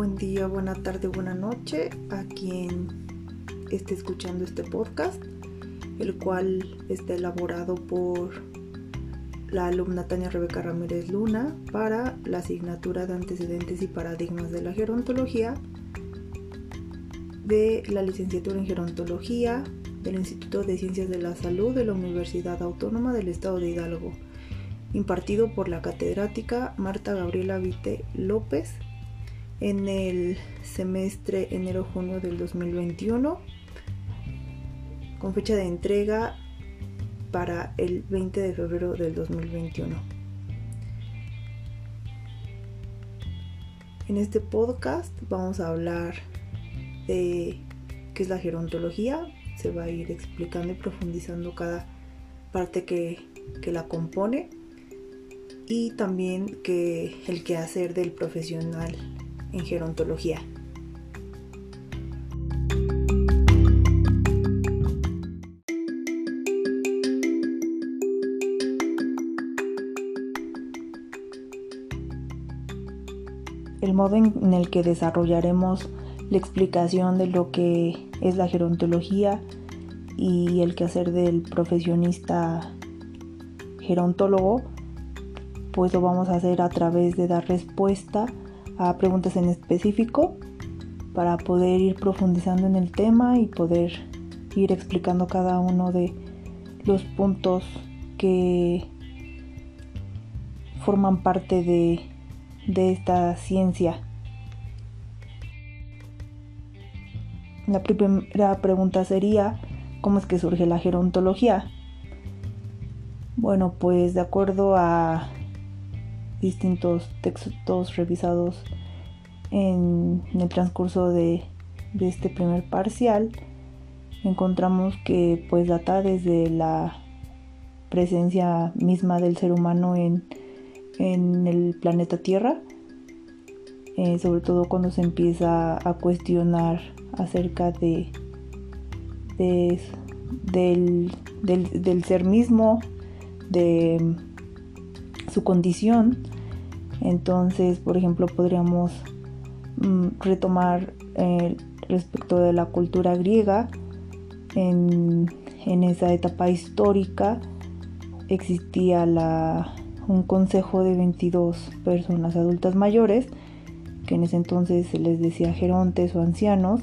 Buen día, buena tarde, buena noche a quien esté escuchando este podcast, el cual está elaborado por la alumna Tania Rebeca Ramírez Luna para la asignatura de antecedentes y paradigmas de la gerontología de la licenciatura en gerontología del Instituto de Ciencias de la Salud de la Universidad Autónoma del Estado de Hidalgo, impartido por la catedrática Marta Gabriela Vite López en el semestre enero-junio del 2021 con fecha de entrega para el 20 de febrero del 2021. En este podcast vamos a hablar de qué es la gerontología, se va a ir explicando y profundizando cada parte que, que la compone y también que el quehacer del profesional en gerontología. El modo en el que desarrollaremos la explicación de lo que es la gerontología y el quehacer del profesionista gerontólogo, pues lo vamos a hacer a través de dar respuesta a preguntas en específico para poder ir profundizando en el tema y poder ir explicando cada uno de los puntos que forman parte de, de esta ciencia. La primera pregunta sería, ¿cómo es que surge la gerontología? Bueno, pues de acuerdo a distintos textos revisados en, el transcurso de, este primer parcial encontramos que pues data desde la presencia misma del ser humano en, el planeta Tierra, eh, sobre todo cuando se empieza a cuestionar acerca de, del, del, ser mismo, de su condición. Entonces, por ejemplo, podríamos mm, retomar eh, respecto de la cultura griega. En, esa etapa histórica existía la, un consejo de 22 personas adultas mayores, que en ese entonces se les decía gerontes o ancianos,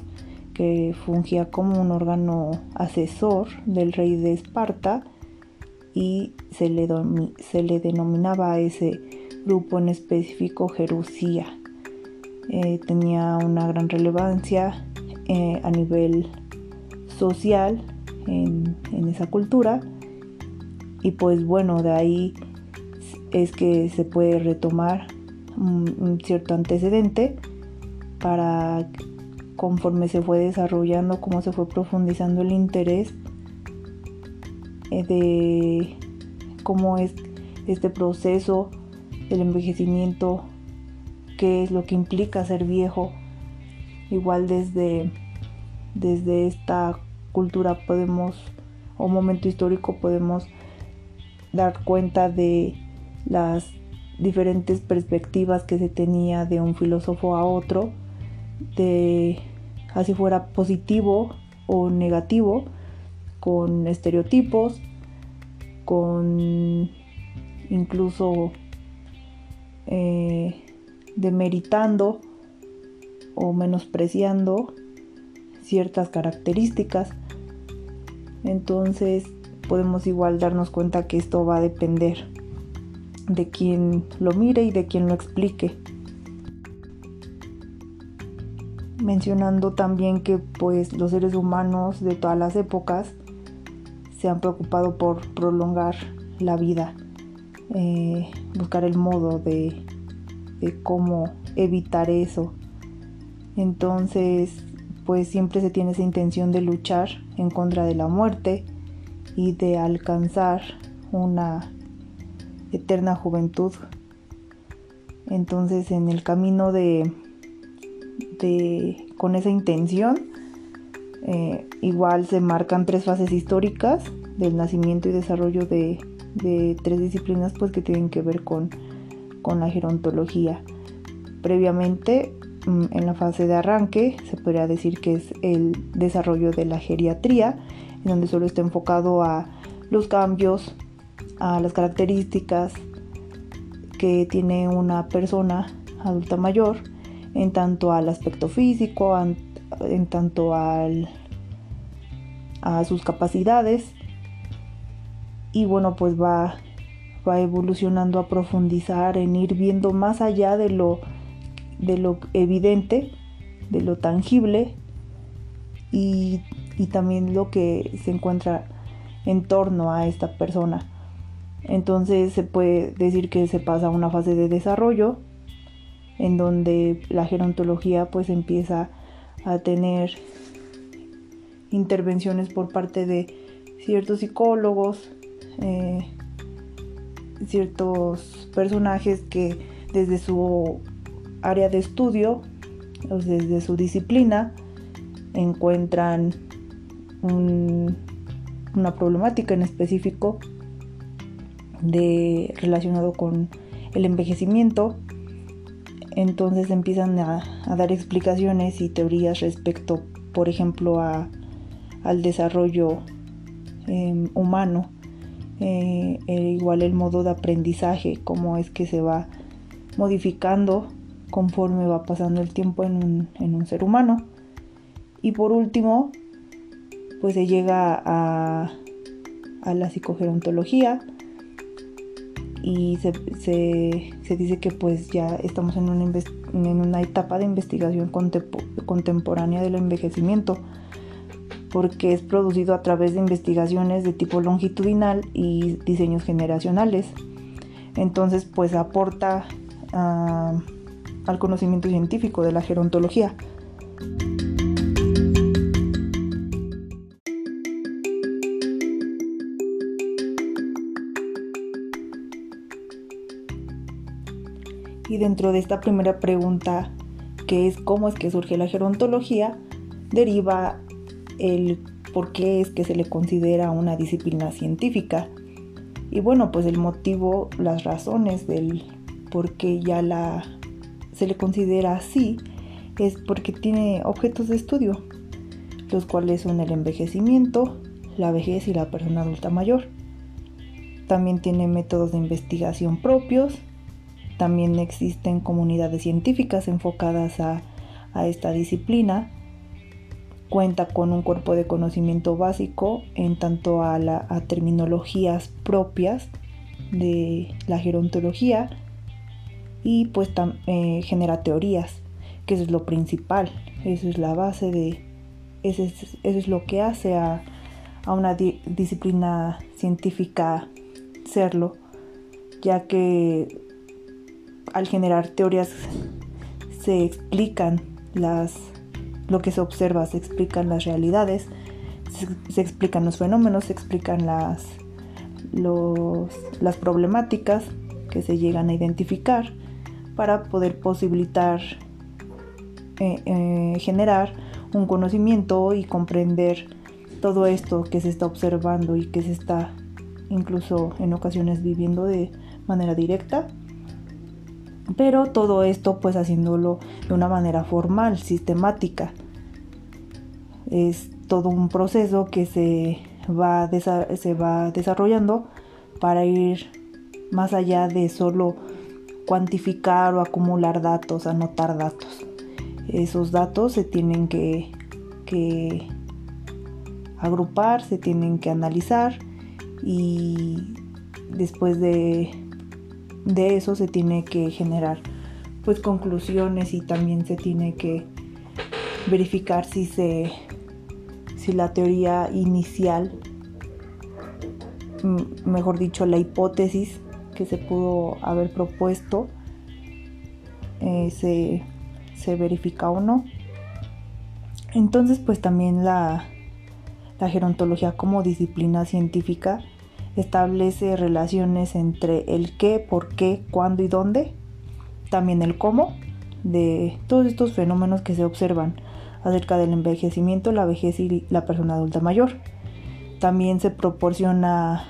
que fungía como un órgano asesor del rey de Esparta y se le, se le denominaba a ese grupo en específico Jerusía. Eh, tenía una gran relevancia eh, a nivel social en, esa cultura y pues bueno de ahí es que se puede retomar un, cierto antecedente para conforme se fue desarrollando, cómo se fue profundizando el interés eh, de cómo es este proceso del envejecimiento, qué es lo que implica ser viejo. Igual desde, desde esta cultura podemos, o momento histórico, podemos dar cuenta de las diferentes perspectivas que se tenía de un filósofo a otro, de así fuera positivo o negativo, con estereotipos, con incluso eh, demeritando o menospreciando ciertas características. Entonces podemos igual darnos cuenta que esto va a depender de quien lo mire y de quien lo explique. Mencionando también que pues los seres humanos de todas las épocas se han preocupado por prolongar la vida, eh, buscar el modo de, cómo evitar eso. Entonces, pues siempre se tiene esa intención de luchar en contra de la muerte y de alcanzar una eterna juventud. Entonces, en el camino de, de con esa intención, eh, igual se marcan tres fases históricas del nacimiento y desarrollo de, tres disciplinas pues que tienen que ver con, la gerontología. Previamente mm, en la fase de arranque, se podría decir que es el desarrollo de la geriatría, en donde solo está enfocado a los cambios, a las características que tiene una persona adulta mayor, en tanto al aspecto físico, en tanto al, a sus capacidades, y bueno, pues va va evolucionando a profundizar, en ir viendo más allá de lo, de lo evidente, de lo tangible y, y también lo que se encuentra en torno a esta persona. Entonces se puede decir que se pasa a una fase de desarrollo en donde la gerontología pues empieza a tener intervenciones por parte de ciertos psicólogos, eh, ciertos personajes que desde su área de estudio o desde su disciplina encuentran una problemática en específico de, relacionado con el envejecimiento. Entonces empiezan a, dar explicaciones y teorías respecto por ejemplo a, al desarrollo em, humano eh, eh, igual el modo de aprendizaje, cómo es que se va modificando conforme va pasando el tiempo en un, ser humano. Y por último, pues se llega a, a la psicogerontología y se, se, se, dice que pues ya estamos en una, en una etapa de investigación contemporánea del envejecimiento porque es producido a través de investigaciones de tipo longitudinal y diseños generacionales. Entonces, pues aporta ah, al conocimiento científico de la gerontología. Y dentro de esta primera pregunta, que es cómo es que surge la gerontología, deriva el por qué es que se le considera una disciplina científica. Y bueno, pues el motivo, las razones del por qué ya la se le considera así es porque tiene objetos de estudio, los cuales son el envejecimiento, la vejez y la persona adulta mayor. También tiene métodos de investigación propios, también existen comunidades científicas enfocadas a, a esta disciplina cuenta con un cuerpo de conocimiento básico en tanto a, la, terminologías propias de la gerontología y pues eh, genera teorías, que eso es lo principal, eso es la base de, eso es, lo que hace a, a una disciplina científica serlo, ya que al generar teorías se explican las lo que se observa, se explican las realidades, se, explican los fenómenos, se explican las, las problemáticas que se llegan a identificar para poder posibilitar eh, eh, generar un conocimiento y comprender todo esto que se está observando y que se está incluso en ocasiones viviendo de manera directa pero todo esto pues haciéndolo de una manera formal, sistemática. Es todo un proceso que se va, se va desarrollando para ir más allá de solo cuantificar o acumular datos, anotar datos. Esos datos se tienen que, que agrupar, se tienen que analizar y después de de eso se tiene que generar pues conclusiones y también se tiene que verificar si se si la teoría inicial mejor dicho la hipótesis que se pudo haber propuesto eh, se, se verifica o no. Entonces pues también la, la gerontología como disciplina científica establece relaciones entre el qué, por qué, cuándo y dónde, también el cómo de todos estos fenómenos que se observan acerca del envejecimiento, la vejez y la persona adulta mayor. También se proporciona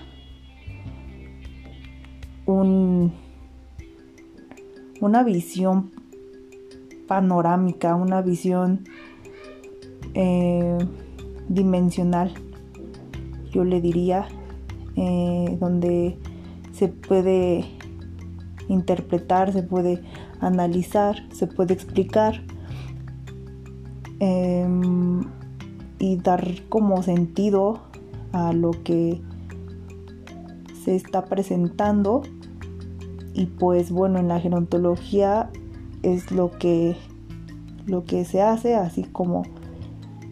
un, una visión panorámica, una visión eh, dimensional, yo le diría, eh, donde se puede interpretar, se puede analizar, se puede explicar em, y dar como sentido a lo que se está presentando. Y pues bueno en la gerontología es lo que lo que se hace así como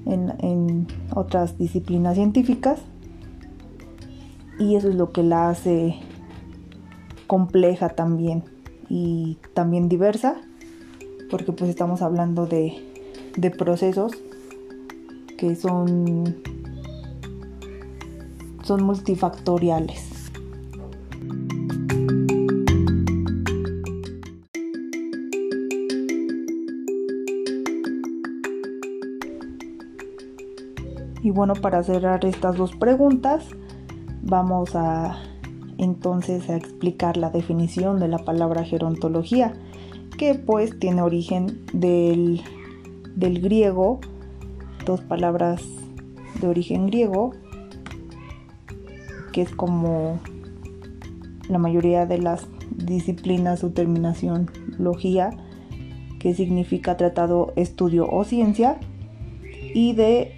en, otras disciplinas científicas y eso es lo que la hace compleja también y también diversa porque pues estamos hablando de, de procesos que son son multifactoriales. Y bueno, para cerrar estas dos preguntas, vamos a entonces a explicar la definición de la palabra gerontología, que pues tiene origen del, del griego, dos palabras de origen griego, que es como la mayoría de las disciplinas su terminación logía, que significa tratado, estudio o ciencia, y de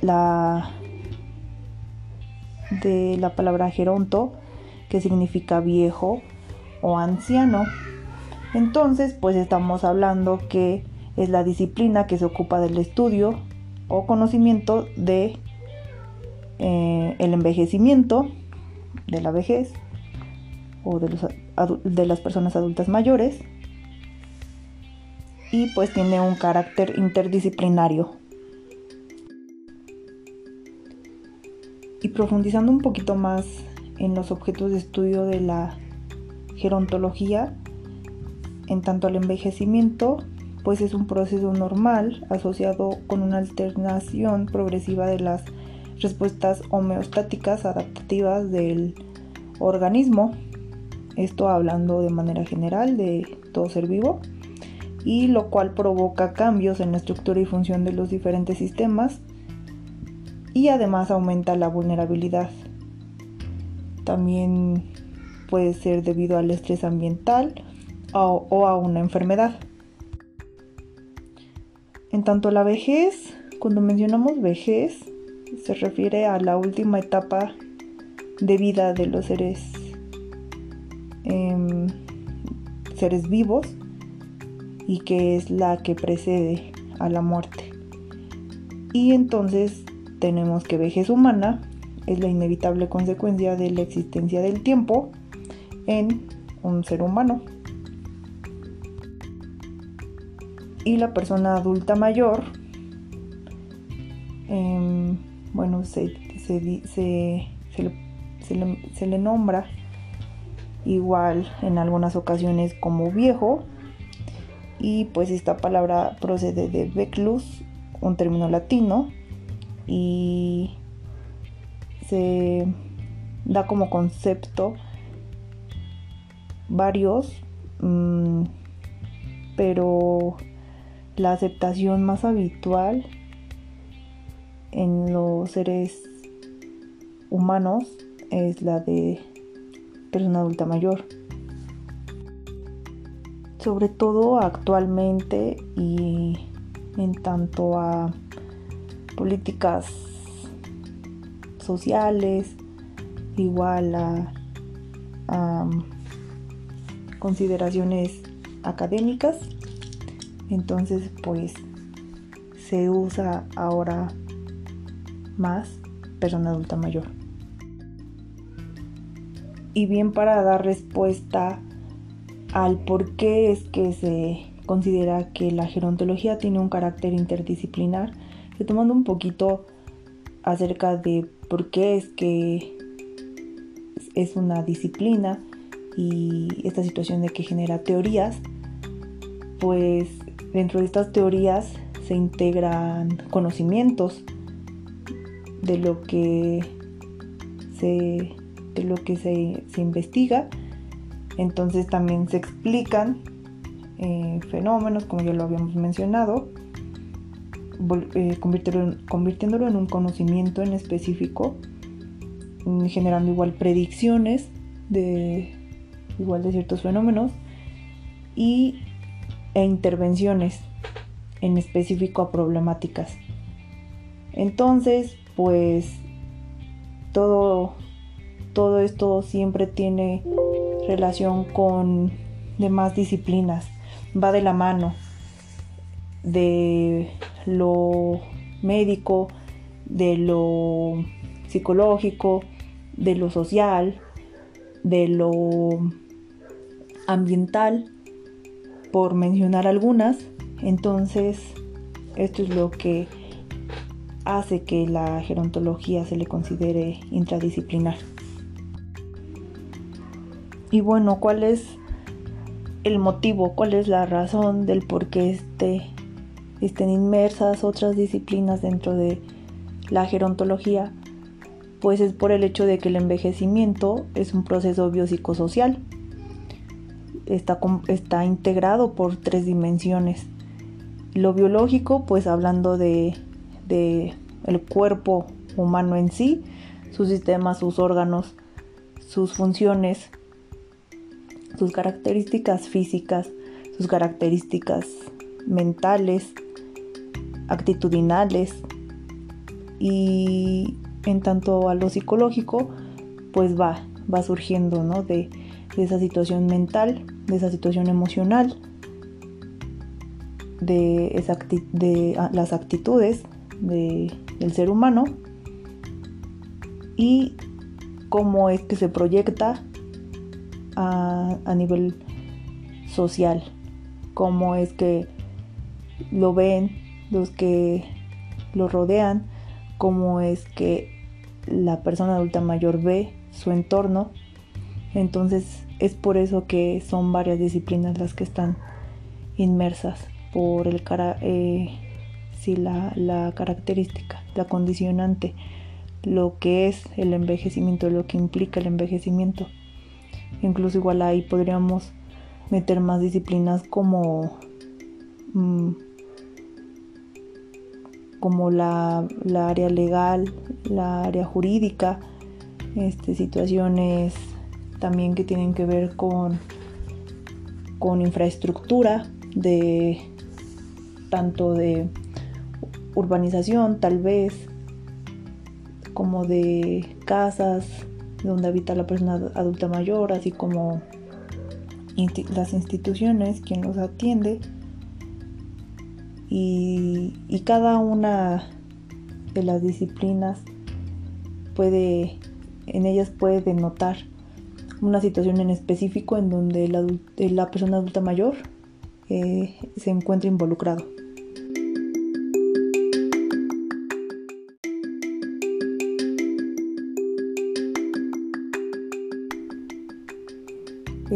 la de la palabra geronto, que significa viejo o anciano. Entonces, pues estamos hablando que es la disciplina que se ocupa del estudio o conocimiento de eh, el envejecimiento, de la vejez o de, de las personas adultas mayores y pues tiene un carácter interdisciplinario Y profundizando un poquito más en los objetos de estudio de la gerontología, en tanto al envejecimiento, pues es un proceso normal asociado con una alternación progresiva de las respuestas homeostáticas adaptativas del organismo. Esto hablando de manera general de todo ser vivo y lo cual provoca cambios en la estructura y función de los diferentes sistemas y además aumenta la vulnerabilidad. También puede ser debido al estrés ambiental o, a una enfermedad. En tanto la vejez, cuando mencionamos vejez, se refiere a la última etapa de vida de los seres, em, seres vivos y que es la que precede a la muerte. Y entonces tenemos que vejez humana es la inevitable consecuencia de la existencia del tiempo en un ser humano. Y la persona adulta mayor, em, bueno, se, le, nombra igual en algunas ocasiones como viejo. Y pues esta palabra procede de Beclus, un término latino y se da como concepto varios, mm, pero la aceptación más habitual en los seres humanos es la de persona adulta mayor. Sobre todo actualmente y en tanto a políticas sociales, igual a, consideraciones académicas. Entonces, pues se usa ahora más persona adulta mayor. Y bien para dar respuesta al por qué es que se considera que la gerontología tiene un carácter interdisciplinar, retomando un poquito acerca de por qué es que es una disciplina y esta situación de que genera teorías, pues dentro de estas teorías se integran conocimientos de lo que se, de lo que se, investiga, entonces también se explican eh, fenómenos, como ya lo habíamos mencionado, eh, convirtiéndolo, en un conocimiento en específico, mm, generando igual predicciones de igual de ciertos fenómenos y, e intervenciones en específico a problemáticas. Entonces, pues todo, todo esto siempre tiene relación con demás disciplinas, va de la mano de lo médico, de lo psicológico, de lo social, de lo ambiental, por mencionar algunas. Entonces, esto es lo que hace que la gerontología se le considere intradisciplinar. Y bueno, ¿cuál es el motivo? ¿Cuál es la razón del por qué este, estén inmersas otras disciplinas dentro de la gerontología? Pues es por el hecho de que el envejecimiento es un proceso biopsicosocial. Está, está integrado por tres dimensiones. Lo biológico, pues hablando de de el cuerpo humano en sí, sus sistemas, sus órganos, sus funciones, sus características físicas, sus características mentales, actitudinales y en tanto a lo psicológico pues va, va surgiendo ¿no? de, esa situación mental, de esa situación emocional, de, ah, las actitudes del ser humano y cómo es que se proyecta a nivel social, cómo es que lo ven los que lo rodean, cómo es que la persona adulta mayor ve su entorno. Entonces es por eso que son varias disciplinas las que están inmersas por el cara, eh, la, característica, la condicionante, lo que es el envejecimiento, lo que implica el envejecimiento. Incluso igual ahí podríamos meter más disciplinas como, mm, como la, área legal, la área jurídica, este, situaciones también que tienen que ver con, con infraestructura de tanto de urbanización tal vez, como de casas donde habita la persona adulta mayor, así como las instituciones, quien los atiende. Y, y, cada una de las disciplinas puede, en ellas puede denotar una situación en específico en donde la, persona adulta mayor eh, se encuentra involucrado.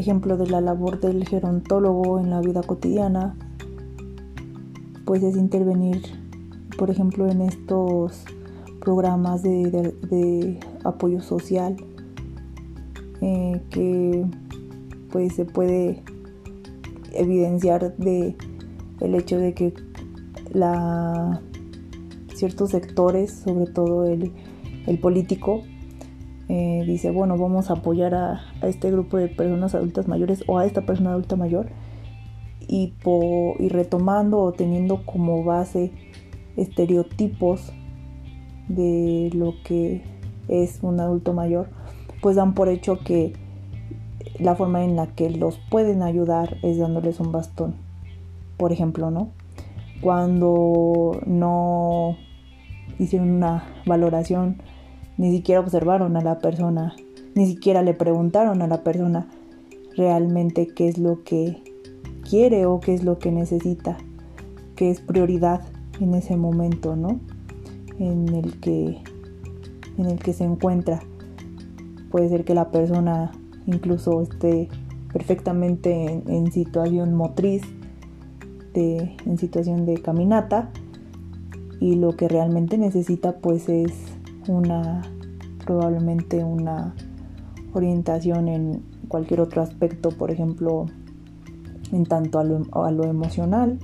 ejemplo de la labor del gerontólogo en la vida cotidiana, pues es intervenir, por ejemplo, en estos programas de, apoyo social eh, que pues se puede evidenciar de el hecho de que la ciertos sectores, sobre todo el, político, eh, dice, bueno, vamos a apoyar a, este grupo de personas adultas mayores o a esta persona adulta mayor y, retomando o teniendo como base estereotipos de lo que es un adulto mayor, pues dan por hecho que la forma en la que los pueden ayudar es dándoles un bastón. Por ejemplo, ¿no? Cuando no hicieron una valoración ni siquiera observaron a la persona, ni siquiera le preguntaron a la persona realmente qué es lo que quiere o qué es lo que necesita, qué es prioridad en ese momento, ¿no? En el que en el que se encuentra. Puede ser que la persona incluso esté perfectamente en, situación motriz, de, en situación de caminata, y lo que realmente necesita pues es una probablemente una orientación en cualquier otro aspecto, por ejemplo, en tanto a lo, emocional,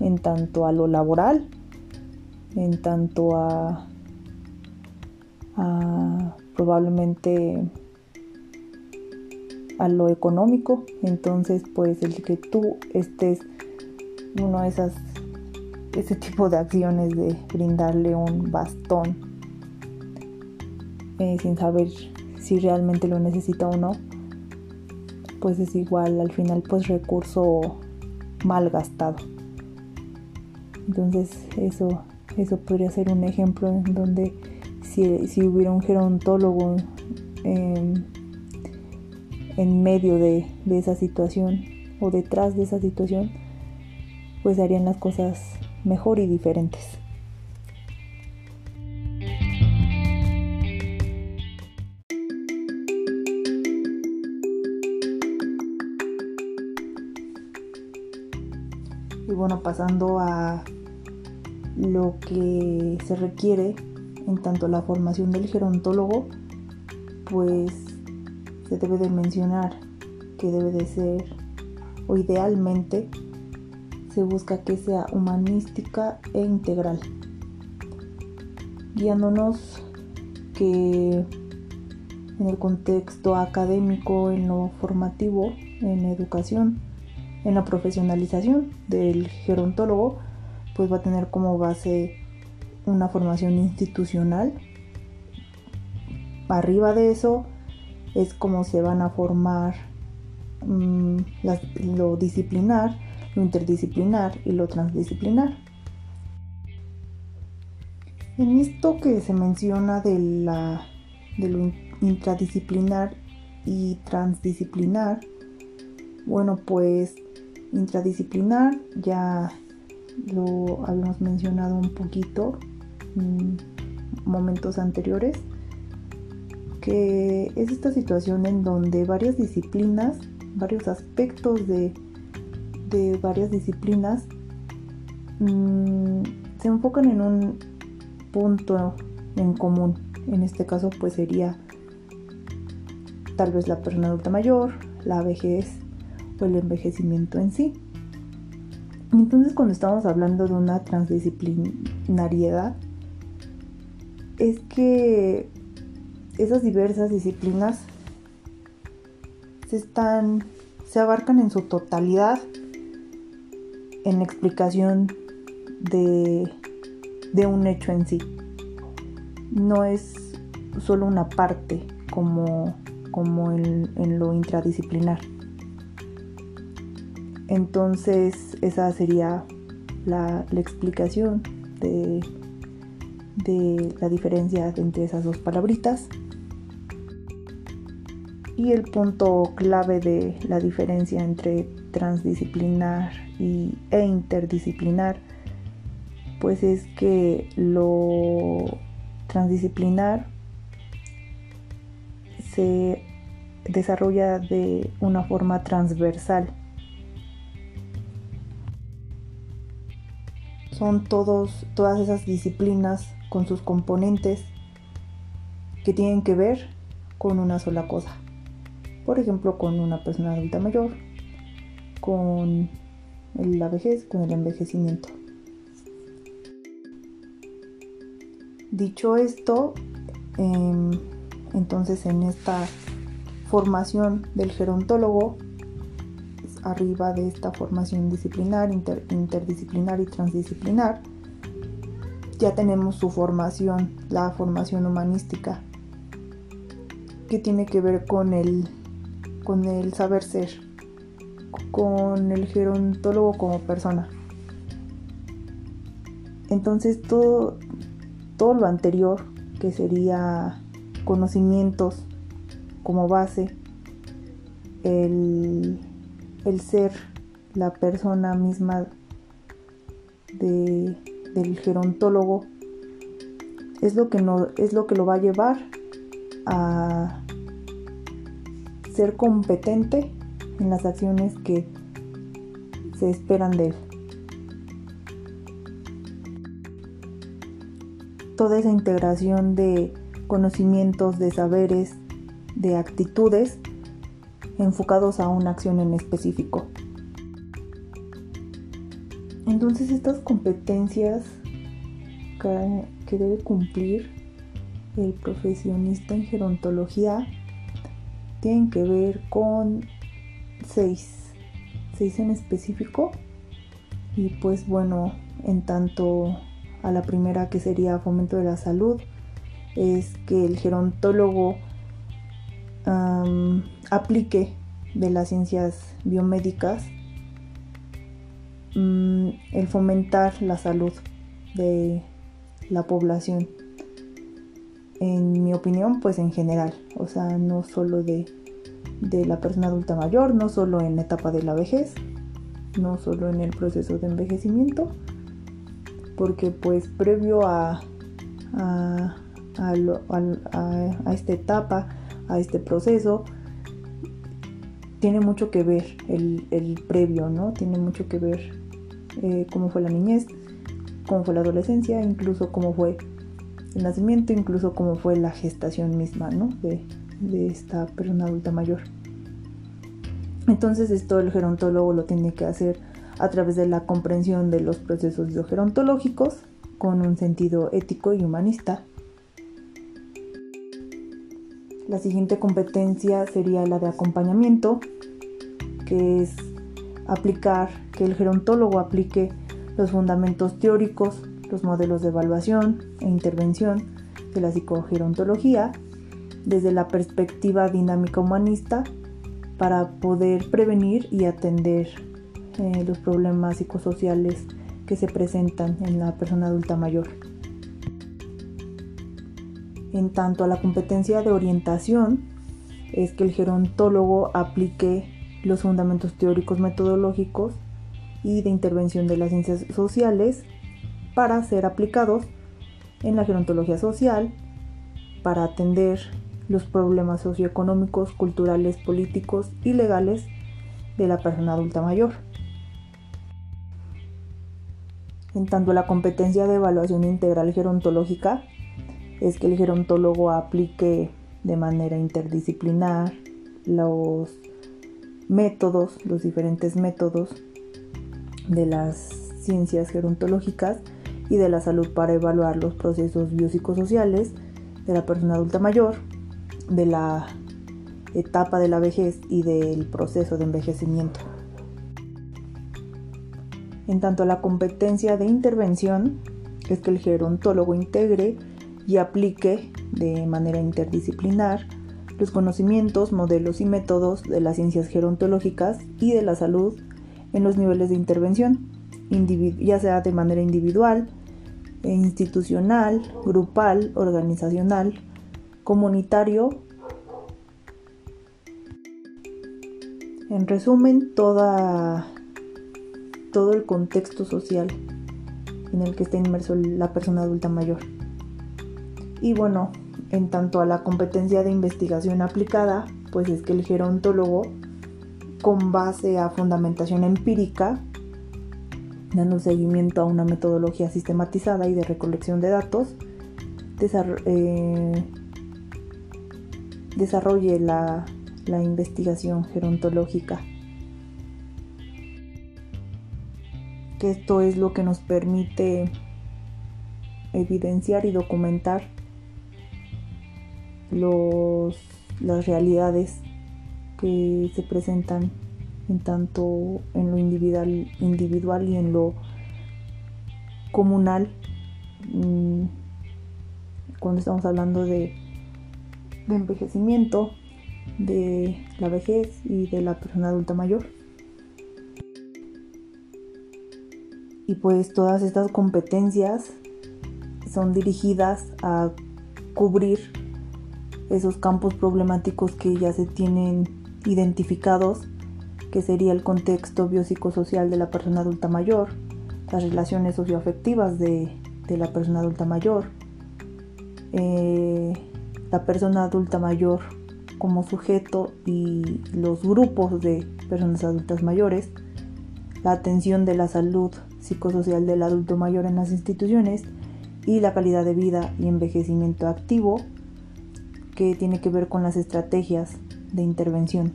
en tanto a lo laboral, en tanto a, a probablemente a lo económico. Entonces, pues el que tú estés uno de esas ese tipo de acciones de brindarle un bastón eh, sin saber si realmente lo necesita o no, pues es igual al final pues recurso mal gastado. Entonces eso, eso podría ser un ejemplo en donde si, hubiera un gerontólogo en medio de, de esa situación o detrás de esa situación, pues harían las cosas mejor y diferentes. Pasando a lo que se requiere en tanto la formación del gerontólogo, pues se debe de mencionar que debe de ser o idealmente se busca que sea humanística e integral, guiándonos que en el contexto académico, en lo formativo, en educación, en la profesionalización del gerontólogo, pues va a tener como base una formación institucional. Arriba de eso es como se van a formar mm, lo disciplinar, lo interdisciplinar y lo transdisciplinar. En esto que se menciona de, la, de lo intradisciplinar y transdisciplinar, bueno, pues intradisciplinar ya lo habíamos mencionado un poquito en momentos anteriores, que es esta situación en donde varias disciplinas, varios aspectos de de varias disciplinas mm, se enfocan en un punto en común. En este caso pues sería tal vez la persona adulta mayor, la vejez el envejecimiento en sí. Entonces cuando estamos hablando de una transdisciplinariedad, es que esas diversas disciplinas se están se abarcan en su totalidad en la explicación de, un hecho en sí. No es solo una parte como en, lo intradisciplinar. Entonces esa sería la, explicación de, la diferencia entre esas dos palabritas. Y el punto clave de la diferencia entre transdisciplinar y, e interdisciplinar, pues es que lo transdisciplinar se desarrolla de una forma transversal. Son todos, todas esas disciplinas con sus componentes que tienen que ver con una sola cosa. Por ejemplo, con una persona adulta mayor, con la vejez, con el envejecimiento. Dicho esto, em, entonces en esta formación del gerontólogo, arriba de esta formación disciplinar, interdisciplinar y transdisciplinar, ya tenemos su formación, la formación humanística, que tiene que ver con el, con el saber ser, con el gerontólogo como persona. Entonces todo, todo lo anterior, que sería conocimientos como base, el, ser la persona misma de, del gerontólogo, es lo, que no, es lo que lo va a llevar a ser competente en las acciones que se esperan de él. Toda esa integración de conocimientos, de saberes, de actitudes enfocados a una acción en específico. Entonces estas competencias que debe cumplir el profesionista en gerontología tienen que ver con seis, seis en específico. Y pues bueno, en tanto a la primera que sería fomento de la salud, es que el gerontólogo aplique de las ciencias biomédicas mm, el fomentar la salud de la población. En mi opinión, pues en general, o sea, no solo de, la persona adulta mayor, no solo en la etapa de la vejez, no solo en el proceso de envejecimiento, porque pues previo a, a, esta etapa, a este proceso, tiene mucho que ver el, previo, ¿no? Tiene mucho que ver eh, cómo fue la niñez, cómo fue la adolescencia, incluso cómo fue el nacimiento, incluso como fue la gestación misma ¿no? de, esta persona adulta mayor. Entonces esto el gerontólogo lo tiene que hacer a través de la comprensión de los procesos biogerontológicos con un sentido ético y humanista. La siguiente competencia sería la de acompañamiento, que es aplicar, que el gerontólogo aplique los fundamentos teóricos los modelos de evaluación e intervención de la psicogerontología desde la perspectiva dinámica humanista para poder prevenir y atender eh, los problemas psicosociales que se presentan en la persona adulta mayor. En tanto a la competencia de orientación, es que el gerontólogo aplique los fundamentos teóricos metodológicos y de intervención de las ciencias sociales para ser aplicados en la gerontología social, para atender los problemas socioeconómicos, culturales, políticos y legales de la persona adulta mayor. En tanto, la competencia de evaluación integral gerontológica es que el gerontólogo aplique de manera interdisciplinar los métodos, los diferentes métodos de las ciencias gerontológicas y de la salud para evaluar los procesos biopsicosociales de la persona adulta mayor, de la etapa de la vejez y del proceso de envejecimiento. En tanto a la competencia de intervención, es que el gerontólogo integre y aplique de manera interdisciplinar los conocimientos, modelos y métodos de las ciencias gerontológicas y de la salud en los niveles de intervención, ya sea de manera individual, institucional, grupal, organizacional, comunitario. En resumen, toda, todo el contexto social en el que está inmerso la persona adulta mayor. Y bueno, en tanto a la competencia de investigación aplicada, pues es que el gerontólogo, con base a fundamentación empírica, dando seguimiento a una metodología sistematizada y de recolección de datos, eh, desarrolle la, la investigación gerontológica. Que esto es lo que nos permite evidenciar y documentar los, las realidades que se presentan en tanto en lo individual, individual y en lo comunal mm, cuando estamos hablando de, de envejecimiento, de la vejez y de la persona adulta mayor. Y pues todas estas competencias son dirigidas a cubrir esos campos problemáticos que ya se tienen identificados que sería el contexto biopsicosocial de la persona adulta mayor, las relaciones socioafectivas de, la persona adulta mayor, eh, la persona adulta mayor como sujeto y los grupos de personas adultas mayores, la atención de la salud psicosocial del adulto mayor en las instituciones y la calidad de vida y envejecimiento activo que tiene que ver con las estrategias de intervención.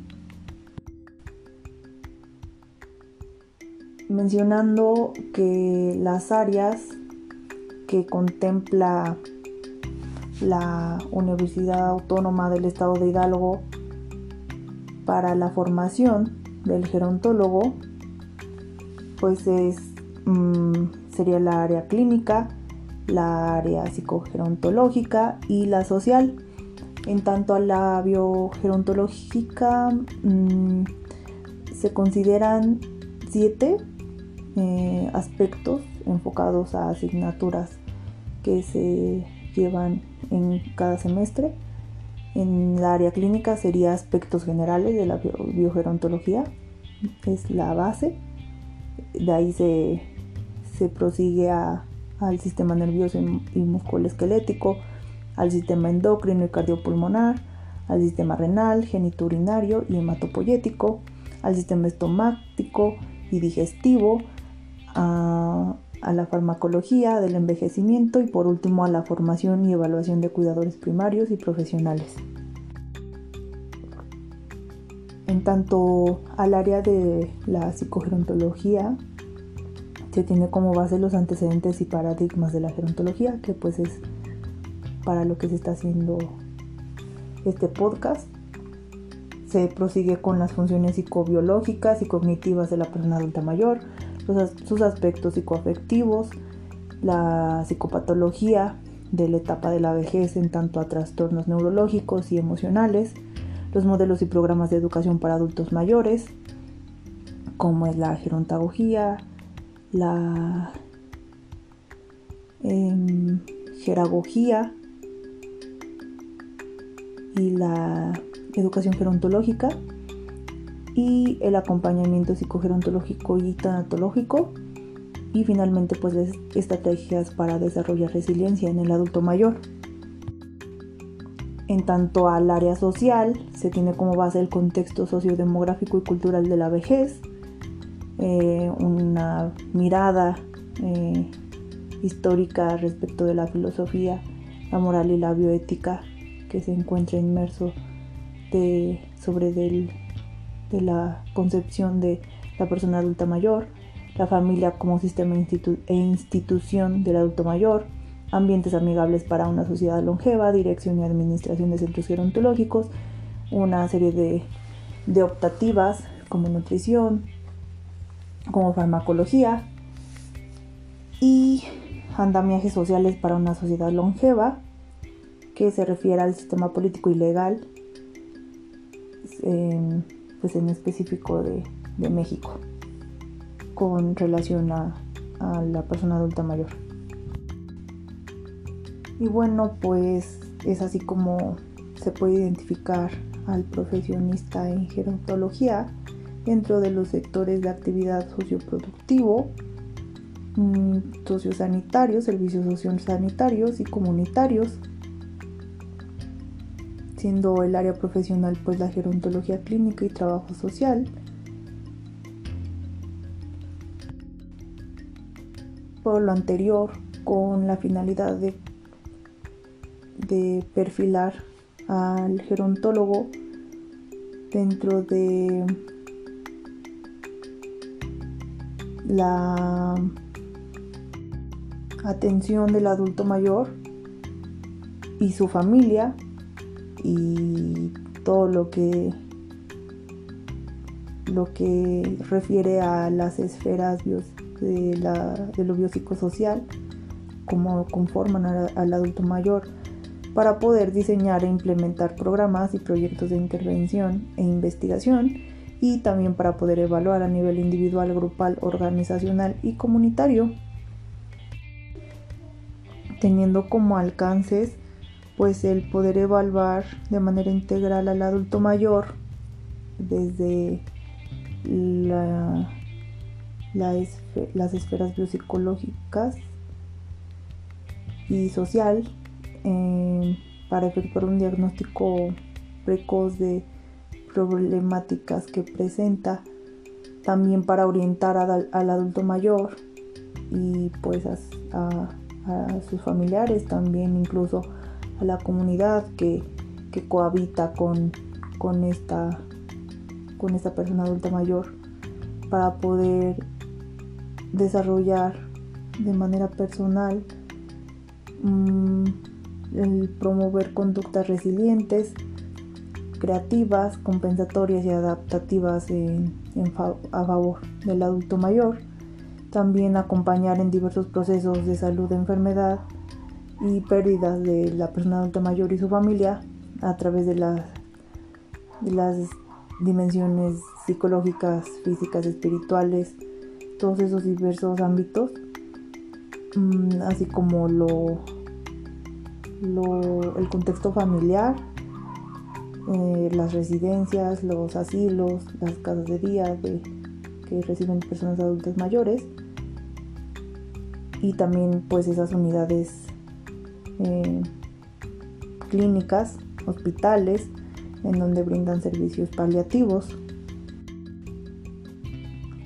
mencionando que las áreas que contempla la Universidad Autónoma del Estado de Hidalgo para la formación del gerontólogo, pues es, mm, sería la área clínica, la área psicogerontológica y la social. En tanto a la biogerontológica mm, se consideran siete eh, aspectos enfocados a asignaturas que se llevan en cada semestre. En la área clínica sería aspectos generales de la biogerontología, es la base. De ahí se, se prosigue al sistema nervioso y musculoesquelético, al sistema endocrino y cardiopulmonar, al sistema renal, geniturinario y hematopoyético, al sistema estomático y digestivo, a, a, la farmacología del envejecimiento y por último a la formación y evaluación de cuidadores primarios y profesionales. En tanto al área de la psicogerontología, se tiene como base los antecedentes y paradigmas de la gerontología, que pues es para lo que se está haciendo este podcast. Se prosigue con las funciones psicobiológicas y cognitivas de la persona adulta mayor, sus aspectos psicoafectivos, la psicopatología de la etapa de la vejez en tanto a trastornos neurológicos y emocionales, los modelos y programas de educación para adultos mayores, como es la gerontagogía, la eh, y la educación gerontológica y el acompañamiento psicogerontológico y tanatológico y finalmente pues las estrategias para desarrollar resiliencia en el adulto mayor. En tanto al área social, se tiene como base el contexto sociodemográfico y cultural de la vejez, eh, una mirada eh, histórica respecto de la filosofía, la moral y la bioética que se encuentra inmerso de, sobre de la concepción de la persona adulta mayor, la familia como sistema e institución del adulto mayor, ambientes amigables para una sociedad longeva, dirección y administración de centros gerontológicos, una serie de, de optativas como nutrición, como farmacología y andamiajes sociales para una sociedad longeva, que se refiere al sistema político y legal, pues en específico de, México, con relación a, a la persona adulta mayor. Y bueno, pues es así como se puede identificar al profesionista en gerontología dentro de los sectores de actividad socioproductivo, mm, sociosanitarios, servicios sociosanitarios y comunitarios, siendo el área profesional pues la gerontología clínica y trabajo social. Por lo anterior, con la finalidad de, de perfilar al gerontólogo dentro de la atención del adulto mayor y su familia y todo lo que lo que refiere a las esferas de, lo biopsicosocial como conforman al adulto mayor para poder diseñar e implementar programas y proyectos de intervención e investigación y también para poder evaluar a nivel individual, grupal, organizacional y comunitario, teniendo como alcances pues el poder evaluar de manera integral al adulto mayor desde las esferas biopsicológicas y social eh, para efectuar un diagnóstico precoz de problemáticas que presenta, también para orientar al, adulto mayor y pues a, sus familiares, también incluso a la comunidad que, cohabita con, con, esta, con esta persona adulta mayor para poder desarrollar de manera personal mm, el promover conductas resilientes, creativas, compensatorias y adaptativas a favor del adulto mayor. También acompañar en diversos procesos de salud, de enfermedad y pérdidas de la persona adulta mayor y su familia a través de las, dimensiones psicológicas, físicas, espirituales, todos esos diversos ámbitos, mm, así como lo, el contexto familiar, eh, las residencias, los asilos, las casas de día que reciben personas adultas mayores y también pues esas unidades eh, clínicas, hospitales, en donde brindan servicios paliativos.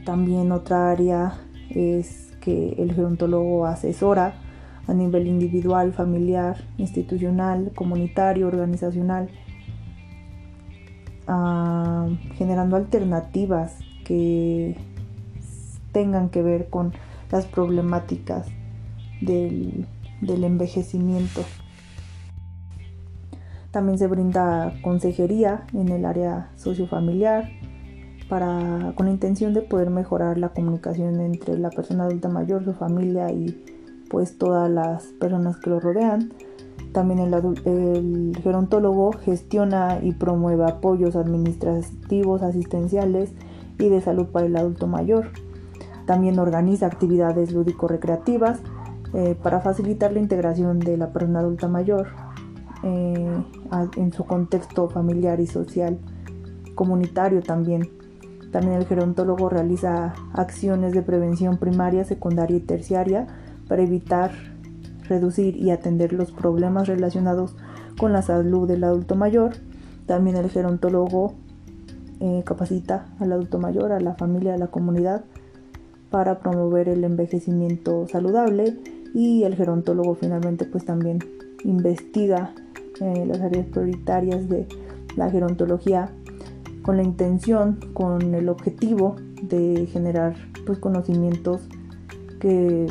También otra área es que el gerontólogo asesora a nivel individual, familiar, institucional, comunitario, organizacional, ah, generando alternativas que tengan que ver con las problemáticas del, del envejecimiento. También se brinda consejería en el área sociofamiliar para, con la intención de poder mejorar la comunicación entre la persona adulta mayor, su familia y pues todas las personas que lo rodean. También el, el gerontólogo gestiona y promueve apoyos administrativos, asistenciales y de salud para el adulto mayor. También organiza actividades lúdico-recreativas eh, para facilitar la integración de la persona adulta mayor eh, en su contexto familiar y social, comunitario también. También el gerontólogo realiza acciones de prevención primaria, secundaria y terciaria para evitar, reducir y atender los problemas relacionados con la salud del adulto mayor. También el gerontólogo eh, capacita al adulto mayor, a la familia, a la comunidad para promover el envejecimiento saludable y el gerontólogo finalmente pues también investiga eh, las áreas prioritarias de la gerontología con la intención, con el objetivo de generar pues, conocimientos que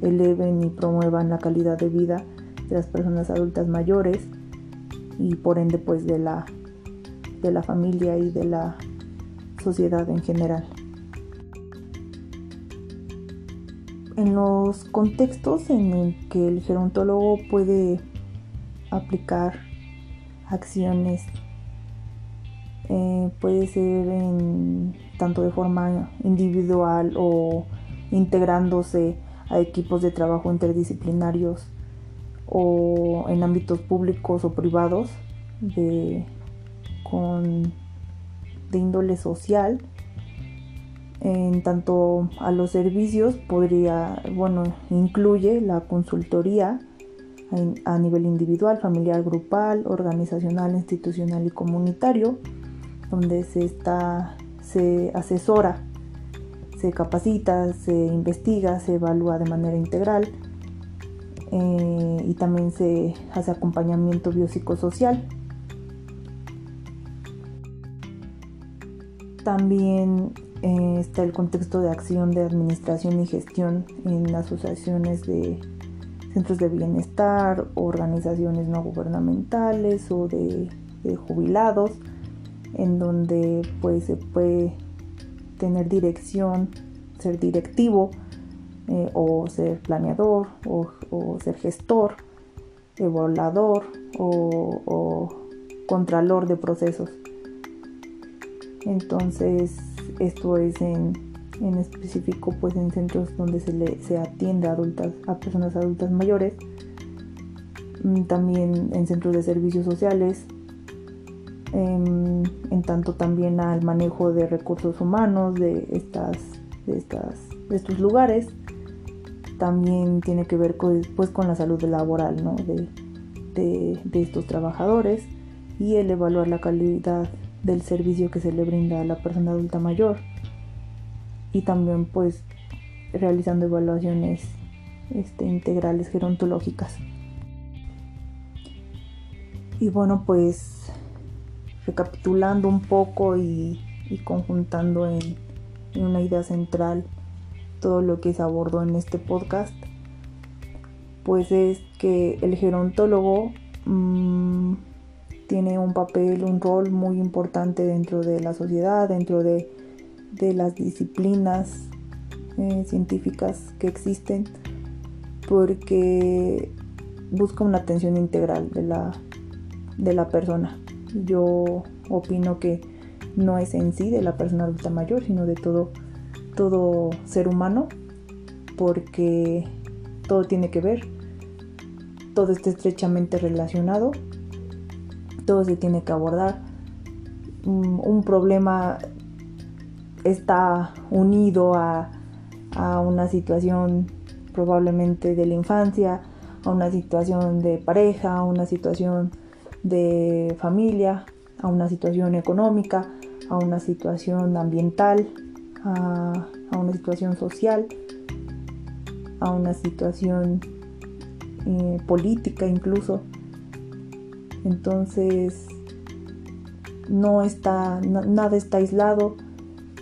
eleven y promuevan la calidad de vida de las personas adultas mayores y por ende pues de la, de la familia y de la sociedad en general. En los contextos en que el gerontólogo puede aplicar acciones eh, puede ser en, tanto de forma individual o integrándose a equipos de trabajo interdisciplinarios o en ámbitos públicos o privados de, con, de índole social en tanto a los servicios podría, bueno, incluye la consultoría a nivel individual, familiar, grupal, organizacional, institucional y comunitario, donde se está, se asesora, se capacita, se investiga, se evalúa de manera integral eh, y también se hace acompañamiento biopsicosocial. También eh, está el contexto de acción de administración y gestión en asociaciones de centros de bienestar, organizaciones no gubernamentales o de, jubilados, en donde pues se puede tener dirección, ser directivo eh, o ser planeador o, ser gestor, evaluador o, o contralor de procesos. Entonces esto es en, específico pues en centros donde se, le, se atiende a, adultas, a personas adultas mayores, mm, también en centros de servicios sociales, en, tanto también al manejo de recursos humanos de, estas, de, estas, de estos lugares. También tiene que ver con, pues, con la salud laboral de, de estos trabajadores y el evaluar la calidad del servicio que se le brinda a la persona adulta mayor y también pues realizando evaluaciones este, integrales gerontológicas. Y bueno, pues recapitulando un poco y, conjuntando en, una idea central todo lo que se abordó en este podcast, pues es que el gerontólogo mm, tiene un papel, un rol muy importante dentro de la sociedad, dentro de, las disciplinas eh, científicas que existen, porque busca una atención integral de la, de la persona. Yo opino que no es en sí de la persona adulta mayor, sino de todo, todo ser humano, porque todo tiene que ver, todo está estrechamente relacionado, todo se tiene que abordar. Mm, un problema está unido a, una situación probablemente de la infancia, a una situación de pareja, a una situación de familia, a una situación económica, a una situación ambiental, a, una situación social, a una situación eh, política incluso. Entonces, no está, nada está aislado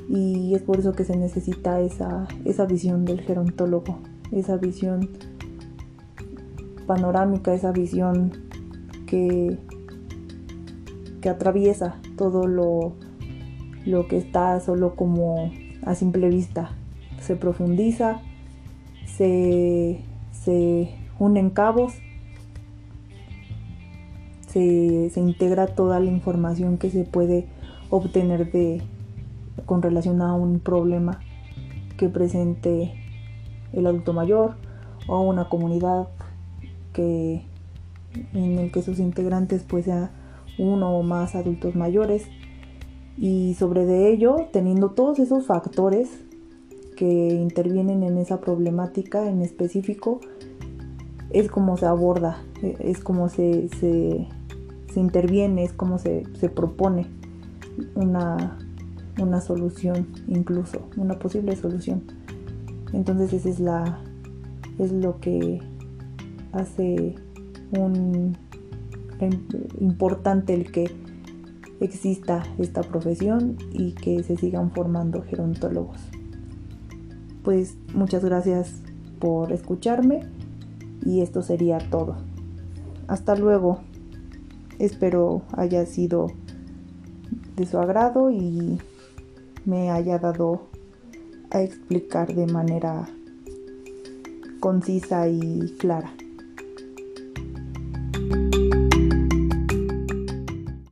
y es por eso que se necesita esa, esa visión del gerontólogo, esa visión panorámica, esa visión que, que atraviesa todo lo, lo que está solo como a simple vista. Se profundiza, se, se unen cabos, se, se, integra toda la información que se puede obtener de, con relación a un problema que presente el adulto mayor o una comunidad que, en el que sus integrantes pues uno o más adultos mayores. Y sobre de ello teniendo todos esos factores que intervienen en esa problemática en específico es como se aborda, es como se, se, interviene, es como se, se propone una, una, solución incluso, una posible solución. Entonces esa es la es lo que hace un importante el que exista esta profesión y que se sigan formando gerontólogos. Pues muchas gracias por escucharme y esto sería todo. Hasta luego. Espero haya sido de su agrado y me haya dado a explicar de manera concisa y clara.